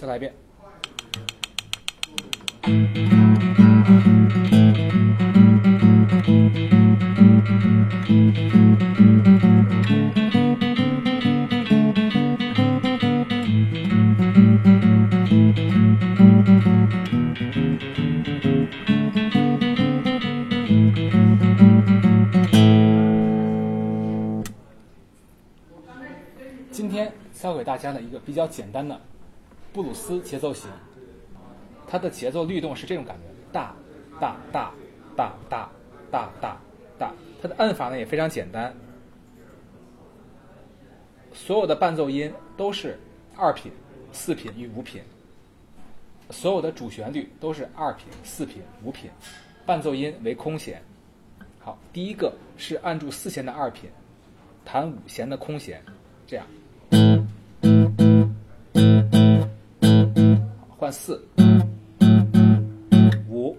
再来一遍。今天教给大家的一个比较简单的布鲁斯节奏型，它的节奏律动是这种感觉：大、大、大、大、大、大、大、大。它的按法呢也非常简单，所有的伴奏音都是二品、四品与五品，所有的主旋律都是二品、四品、五品，伴奏音为空弦。好，第一个是按住四弦的二品，弹五弦的空弦，这样。四、五，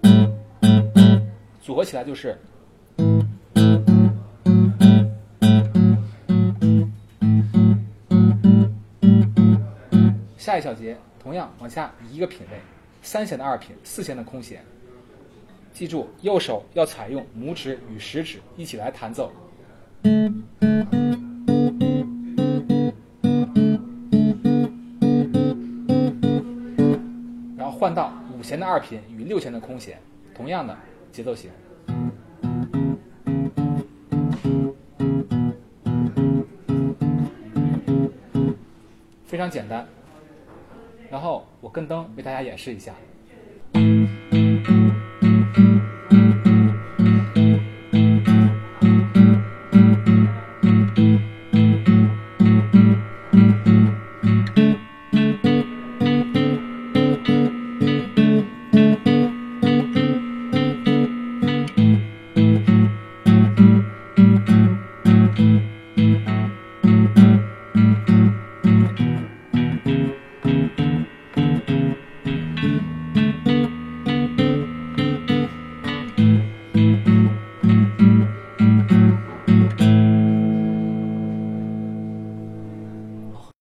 组合起来就是。下一小节同样往下一个品位，三弦的二品，四弦的空弦。记住，右手要采用拇指与食指一起来弹奏。换到五弦的二品与六弦的空弦，同样的节奏型。非常简单。然后我跟灯为大家演示一下。